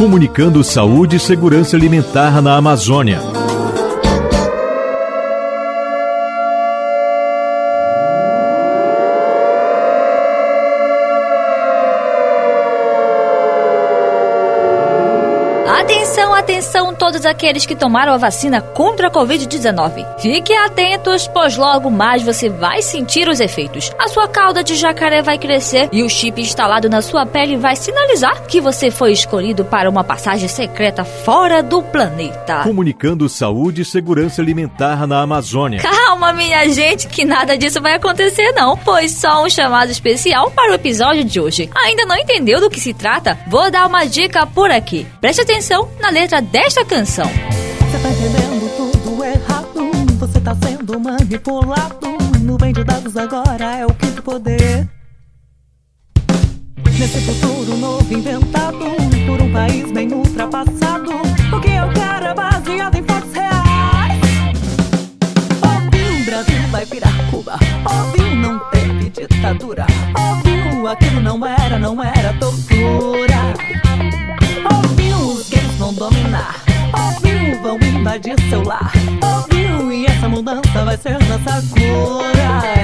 Comunicando saúde e segurança alimentar na Amazônia. Todos aqueles que tomaram a vacina contra a Covid-19. Fiquem atentos, pois logo mais você vai sentir os efeitos. A sua cauda de jacaré vai crescer e o chip instalado na sua pele vai sinalizar que você foi escolhido para uma passagem secreta fora do planeta. Comunicando saúde e segurança alimentar na Amazônia. Calma, minha gente, que nada disso vai acontecer não, pois só um chamado especial para o episódio de hoje. Ainda não entendeu do que se trata? Vou dar uma dica por aqui. Preste atenção na letra desta canção. Você tá entendendo tudo errado. Você tá sendo manipulado. No bem de dados agora é o quinto poder. Nesse futuro novo inventado por um país bem ultrapassado. O que eu quero é baseado em fatos reais. Vai virar Cuba. Ouviu, não teve ditadura. Ouviu, aquilo não era, não era tortura. Ouviu, os gays vão dominar. Ouviu, vão invadir seu lar. Ouviu, e essa mudança vai ser nossa cura.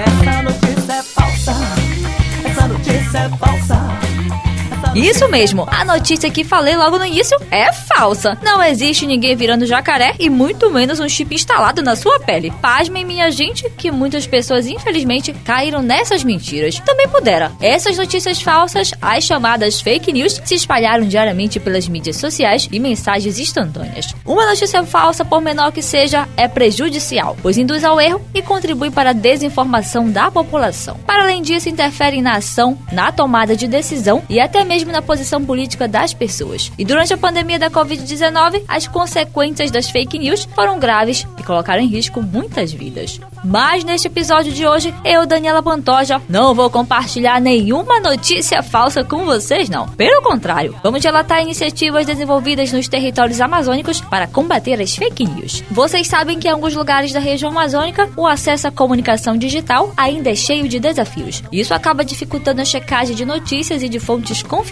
Isso mesmo, a notícia que falei logo no início é falsa. Não existe ninguém virando jacaré e muito menos um chip instalado na sua pele. Pasmem, minha gente, que muitas pessoas infelizmente caíram nessas mentiras. Também pudera. Essas notícias falsas, as chamadas fake news, se espalharam diariamente pelas mídias sociais e mensagens instantâneas. Uma notícia falsa, por menor que seja, é prejudicial, pois induz ao erro e contribui para a desinformação da população. Para além disso, interfere na ação, na tomada de decisão e até mesmo na posição política das pessoas. E durante a pandemia da Covid-19, as consequências das fake news foram graves e colocaram em risco muitas vidas. Mas neste episódio de hoje, eu, Daniela Pantoja, não vou compartilhar nenhuma notícia falsa com vocês, não. Pelo contrário, vamos relatar iniciativas desenvolvidas nos territórios amazônicos para combater as fake news. Vocês sabem que em alguns lugares da região amazônica, o acesso à comunicação digital ainda é cheio de desafios. Isso acaba dificultando a checagem de notícias e de fontes confiáveis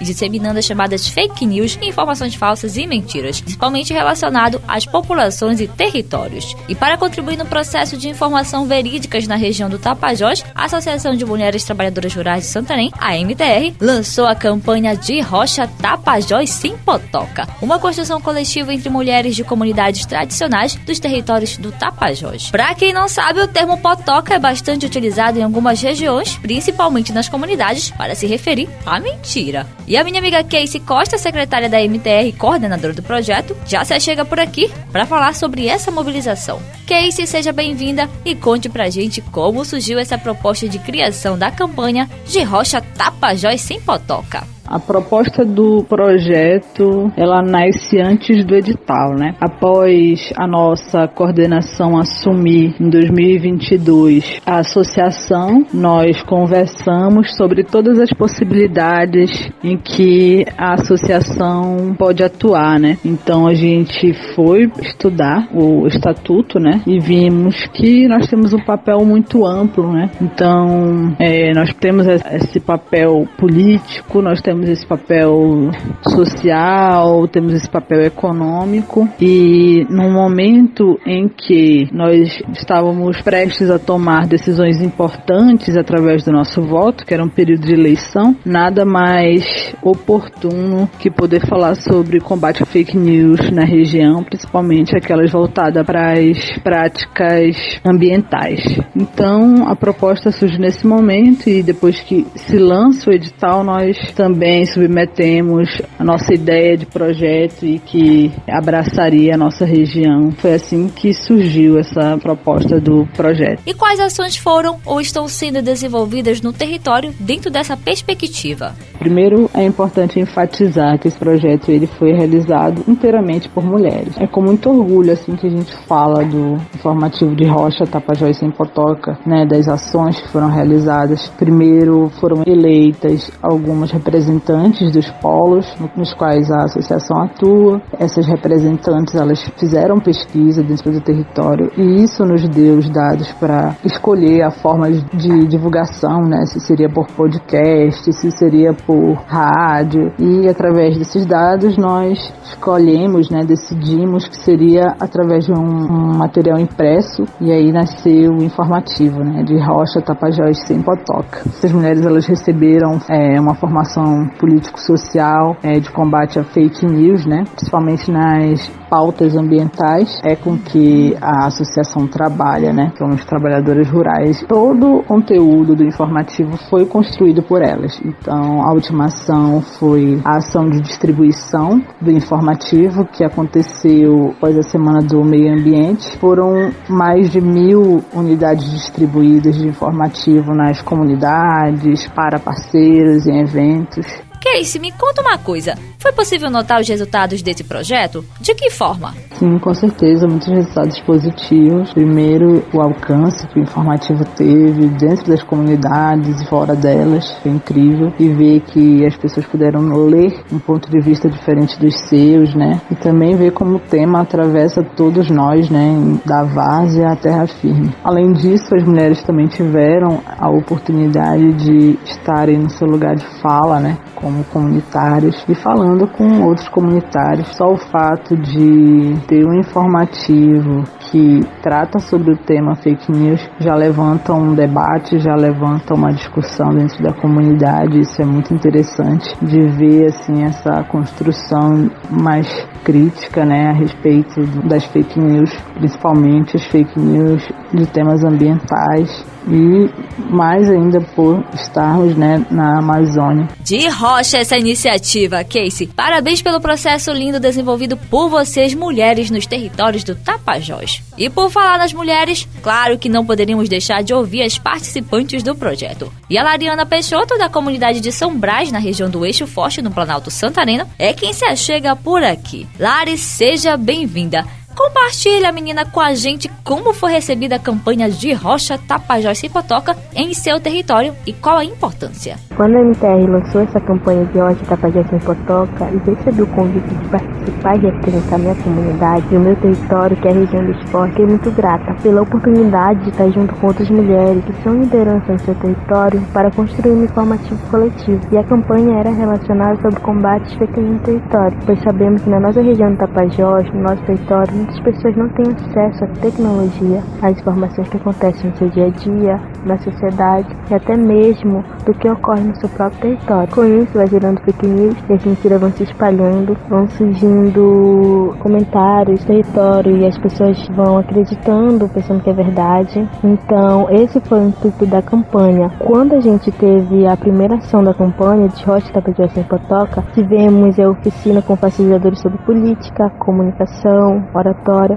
e disseminando as chamadas fake news e informações falsas e mentiras, principalmente relacionado às populações e territórios. E para contribuir no processo de informação verídicas na região do Tapajós, a Associação de Mulheres Trabalhadoras Rurais de Santarém, a MTR, lançou a campanha de Rocha Tapajós Sem Potoca, uma construção coletiva entre mulheres de comunidades tradicionais dos territórios do Tapajós. Para quem não sabe, o termo potoca é bastante utilizado em algumas regiões, principalmente nas comunidades, para se referir à mentira. E a minha amiga Casey Costa, secretária da MTR e coordenadora do projeto, já se chega por aqui para falar sobre essa mobilização. Casey, seja bem-vinda e conte pra gente como surgiu essa proposta de criação da campanha de Rocha Tapajós Sem Potoca. A proposta do projeto, ela nasce antes do edital, né? Após a nossa coordenação assumir em 2022 a associação, nós conversamos sobre todas as possibilidades em que a associação pode atuar, né? Então a gente foi estudar o estatuto, né? E vimos que nós temos um papel muito amplo, né? Então é, nós temos esse papel político, nós temos esse papel social, temos esse papel econômico e no momento em que nós estávamos prestes a tomar decisões importantes através do nosso voto, que era um período de eleição, nada mais oportuno que poder falar sobre combate a fake news na região, principalmente aquelas voltadas para as práticas ambientais. Então, a proposta surge nesse momento e depois que se lança o edital, nós também submetemos a nossa ideia de projeto e que abraçaria a nossa região. Foi assim que surgiu essa proposta do projeto. E quais ações foram ou estão sendo desenvolvidas no território dentro dessa perspectiva? Primeiro, é importante enfatizar que esse projeto ele foi realizado inteiramente por mulheres. É com muito orgulho assim que a gente fala do informativo de Rocha, Tapajós sem Potoca, né, das ações que foram realizadas. Primeiro, foram eleitas algumas representantes dos polos nos quais a associação atua. Essas representantes elas fizeram pesquisa dentro do território e isso nos deu os dados para escolher a forma de divulgação, né, se seria por podcast, se seria por por rádio e através desses dados nós escolhemos, né, decidimos que seria através de um, um material impresso e aí nasceu o informativo, né, de Rocha, Tapajós, sem Potoca. Essas mulheres elas receberam é, uma formação político-social é, de combate a fake news, né, principalmente nas pautas ambientais é com que a associação trabalha, né? Que são os trabalhadoras rurais. Todo o conteúdo do informativo foi construído por elas. Então, a última ação foi a ação de distribuição do informativo que aconteceu após a Semana do Meio Ambiente. Foram mais de mil unidades distribuídas de informativo nas comunidades, para parceiros em eventos. Casey, me conta uma coisa. Foi possível notar os resultados desse projeto? De que forma? Sim, com certeza, muitos resultados positivos. Primeiro, o alcance que o informativo teve dentro das comunidades e fora delas. Foi incrível. E ver que as pessoas puderam ler um ponto de vista diferente dos seus, né? E também ver como o tema atravessa todos nós, né? Da várzea à terra firme. Além disso, as mulheres também tiveram a oportunidade de estarem no seu lugar de fala, né? Como comunitários e falando com outros comunitários. Só o fato de ter um informativo que trata sobre o tema fake news já levanta um debate, já levanta uma discussão dentro da comunidade. Isso é muito interessante de ver assim essa construção mais crítica, né, a respeito das fake news, principalmente as fake news de temas ambientais e mais ainda por estarmos né, na Amazônia. De rocha essa iniciativa, Casey. Parabéns pelo processo lindo desenvolvido por vocês, mulheres, nos territórios do Tapajós. E por falar nas mulheres, claro que não poderíamos deixar de ouvir as participantes do projeto. E a Lariana Peixoto, da comunidade de São Brás, na região do Eixo Forte, no Planalto Santarena, é quem se achega por aqui. Lari, seja bem-vinda. Compartilha, menina, com a gente como foi recebida a campanha de Rocha Tapajós e Potoca em seu território e qual a importância. Quando a MTR lançou essa campanha de Rocha Tapajós e Potoca e recebi o convite de participar e representar minha comunidade e o meu território, que é a região do esporte, fiquei muito grata pela oportunidade de estar junto com outras mulheres que são liderança no seu território para construir um informativo coletivo. E a campanha era relacionada sobre combate às fake news no território, pois sabemos que na nossa região do Tapajós, no nosso território, muitas pessoas não têm acesso à tecnologia, às informações que acontecem no seu dia a dia, na sociedade e até mesmo do que ocorre no seu próprio território. Com isso, vai gerando fake news e as mentiras vão se espalhando, vão surgindo comentários, território e as pessoas vão acreditando, pensando que é verdade. Então, esse foi o intuito da campanha. Quando a gente teve a primeira ação da campanha de Rocha Tapajós sem Potoca, tivemos a oficina com facilitadores sobre política, comunicação, oratória,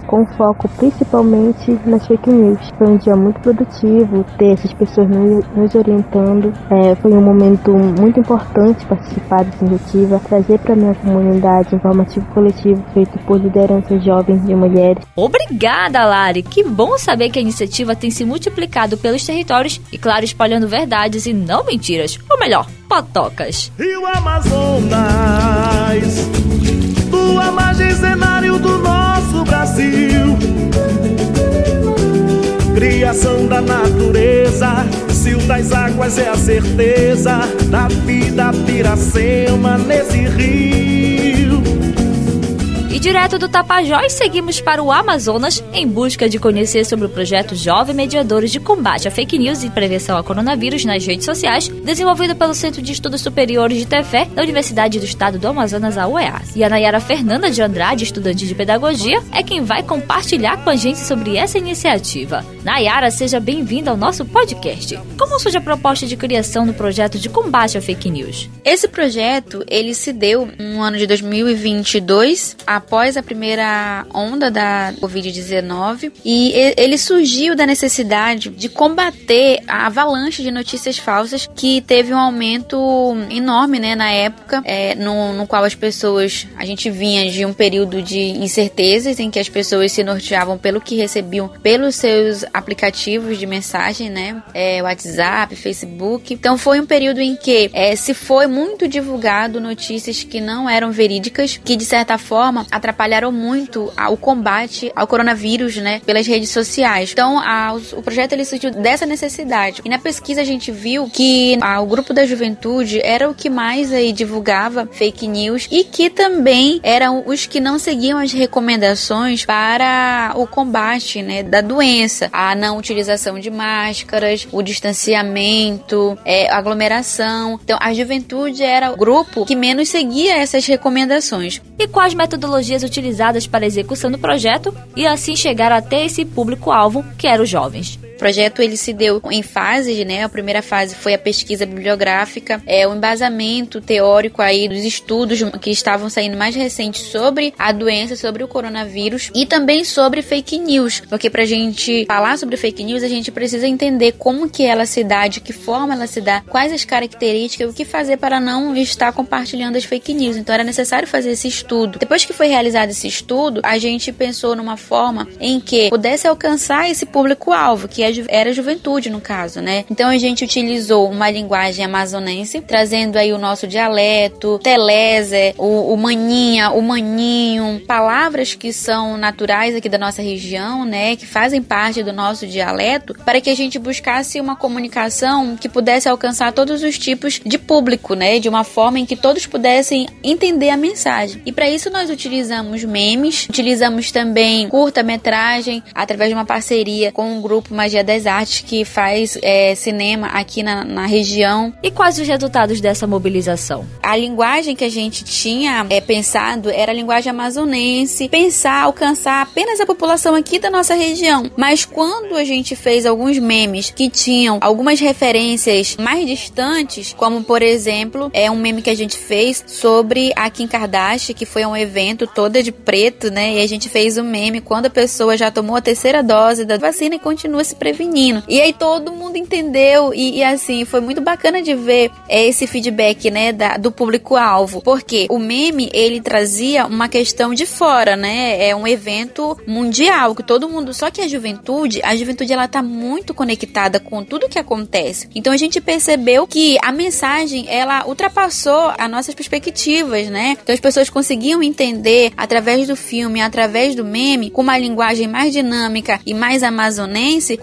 com foco principalmente nas fake news. Foi um dia muito produtivo ter essas pessoas nos orientando. É, foi um momento muito importante participar dessa iniciativa, trazer para minha comunidade informativo coletivo feito por lideranças jovens e mulheres. Obrigada, Lari! Que bom saber que a iniciativa tem se multiplicado pelos territórios e, claro, espalhando verdades e não mentiras. Ou melhor, potocas. Rio Amazonas, tua margem cenário do Brasil. Criação da natureza, cio das águas é a certeza da vida piracema nesse rio. Direto do Tapajós, seguimos para o Amazonas em busca de conhecer sobre o projeto Jovem Mediadores de Combate a Fake News e Prevenção ao Coronavírus nas redes sociais, desenvolvido pelo Centro de Estudos Superiores de Tefé da Universidade do Estado do Amazonas, a UEAS. E a Nayara Fernanda de Andrade, estudante de Pedagogia, é quem vai compartilhar com a gente sobre essa iniciativa. Nayara, seja bem-vinda ao nosso podcast. Como surge a proposta de criação do projeto de combate a fake news? Esse projeto, ele se deu no ano de 2022, após a primeira onda da Covid-19 e ele surgiu da necessidade de combater a avalanche de notícias falsas que teve um aumento enorme, né, na época, é, no, no qual as pessoas, a gente vinha de um período de incertezas em que as pessoas se norteavam pelo que recebiam pelos seus aplicativos de mensagem, né, é, WhatsApp, Facebook. Então foi um período em que é, se foi muito divulgado notícias que não eram verídicas, que de certa forma atrapalharam muito o combate ao coronavírus, né, pelas redes sociais. Então, a, o, projeto ele surgiu dessa necessidade. E na pesquisa a gente viu que a, o grupo da juventude era o que mais aí divulgava fake news e que também eram os que não seguiam as recomendações para o combate, né, da doença, a não utilização de máscaras, o distanciamento, é, aglomeração. Então, a juventude era o grupo que menos seguia essas recomendações. E quais metodologias utilizadas para a execução do projeto e assim chegar até esse público-alvo que eram os jovens? O projeto ele se deu em fases, né? A primeira fase foi a pesquisa bibliográfica, é o embasamento teórico aí dos estudos que estavam saindo mais recentes sobre a doença, sobre o coronavírus e também sobre fake news, porque pra gente falar sobre fake news, a gente precisa entender como que ela se dá, de que forma ela se dá, quais as características, o que fazer para não estar compartilhando as fake news. Então era necessário fazer esse estudo. Depois que foi realizado esse estudo, a gente pensou numa forma em que pudesse alcançar esse público-alvo, que é era a juventude no caso, né? Então a gente utilizou uma linguagem amazonense, trazendo aí o nosso dialeto, telese, o, o maninha, o maninho, palavras que são naturais aqui da nossa região, né? Que fazem parte do nosso dialeto, para que a gente buscasse uma comunicação que pudesse alcançar todos os tipos de público, né? De uma forma em que todos pudessem entender a mensagem. E para isso nós utilizamos memes, utilizamos também curta-metragem através de uma parceria com o grupo Magia Magia das Artes, que faz é, cinema aqui na, na, região. E quais os resultados dessa mobilização? A linguagem que a gente tinha é, pensado era a linguagem amazonense, pensar, alcançar apenas a população aqui da nossa região. Mas quando a gente fez alguns memes que tinham algumas referências mais distantes, como por exemplo, é um meme que a gente fez sobre a Kim Kardashian, que foi um evento toda de preto, né? E a gente fez um meme quando a pessoa já tomou a terceira dose da vacina e continua se prevenindo. E aí todo mundo entendeu e, e assim, foi muito bacana de ver é, esse feedback, né, da, do público-alvo. Porque o meme, ele trazia uma questão de fora, né? É um evento mundial, que todo mundo... Só que a juventude, a juventude, ela tá muito conectada com tudo que acontece. Então a gente percebeu que a mensagem, ela ultrapassou as nossas perspectivas, né? Então as pessoas conseguiam entender através do filme, através do meme, com uma linguagem mais dinâmica e mais amazonense,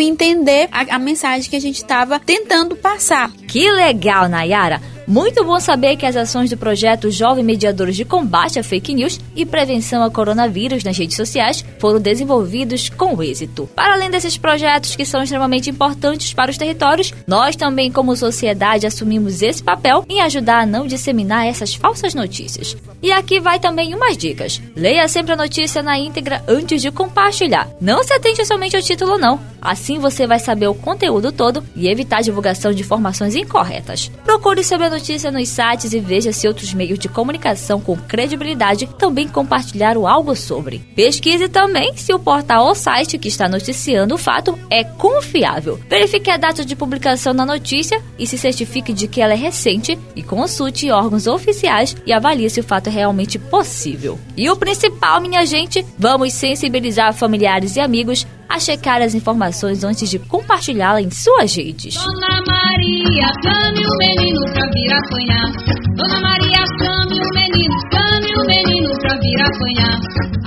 entender a, a mensagem que a gente estava tentando passar. Que legal, Nayara! Muito bom saber que as ações do projeto Jovem Mediadores de Combate a Fake News e Prevenção ao Coronavírus nas redes sociais foram desenvolvidos com êxito. Para além desses projetos que são extremamente importantes para os territórios, nós também, como sociedade, assumimos esse papel em ajudar a não disseminar essas falsas notícias. E aqui vai também umas dicas. Leia sempre a notícia na íntegra antes de compartilhar. Não se atente somente ao título, não. Assim você vai saber o conteúdo todo e evitar a divulgação de informações incorretas. Procure saber a notícia nos sites e veja se outros meios de comunicação com credibilidade também compartilharam algo sobre. Pesquise também se o portal ou site que está noticiando o fato é confiável. Verifique a data de publicação da notícia e se certifique de que ela é recente e consulte órgãos oficiais e avalie se o fato é realmente possível. E o principal, minha gente, vamos sensibilizar familiares e amigos a checar as informações antes de compartilhá-la em suas redes. Dona Maria, chame o menino pra vir apanhar. Dona Maria, chame o menino, chame o menino pra vir apanhar.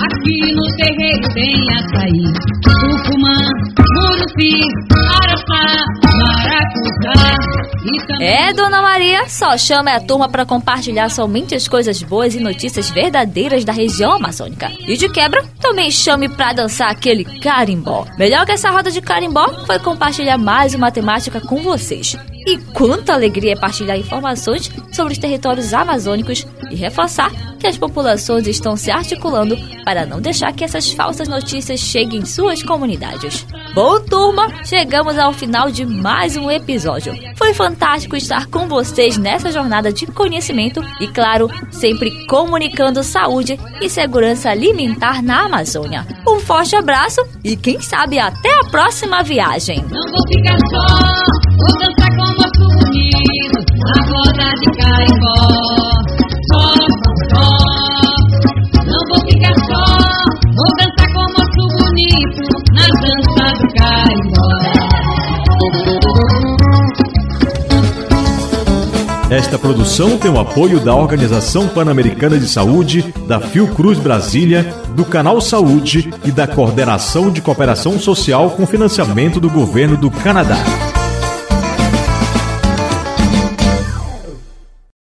Aqui no terreiro tem açaí, tucumã, murupi, É, Dona Maria, só chama a turma para compartilhar somente as coisas boas e notícias verdadeiras da região amazônica. E de quebra, também chame para dançar aquele carimbó. Melhor que essa roda de carimbó foi compartilhar mais uma temática com vocês. E quanta alegria é partilhar informações sobre os territórios amazônicos e reforçar que as populações estão se articulando para não deixar que essas falsas notícias cheguem em suas comunidades. Bom, turma, chegamos ao final de mais um episódio. Foi fantástico estar com vocês nessa jornada de conhecimento e, claro, sempre comunicando saúde e segurança alimentar na Amazônia. Um forte abraço e, quem sabe, até a próxima viagem. Não vou ficar só, vou Esta produção tem o apoio da Organização Pan-Americana de Saúde, da Fiocruz Brasília, do Canal Saúde e da Coordenação de Cooperação Social com financiamento do Governo do Canadá.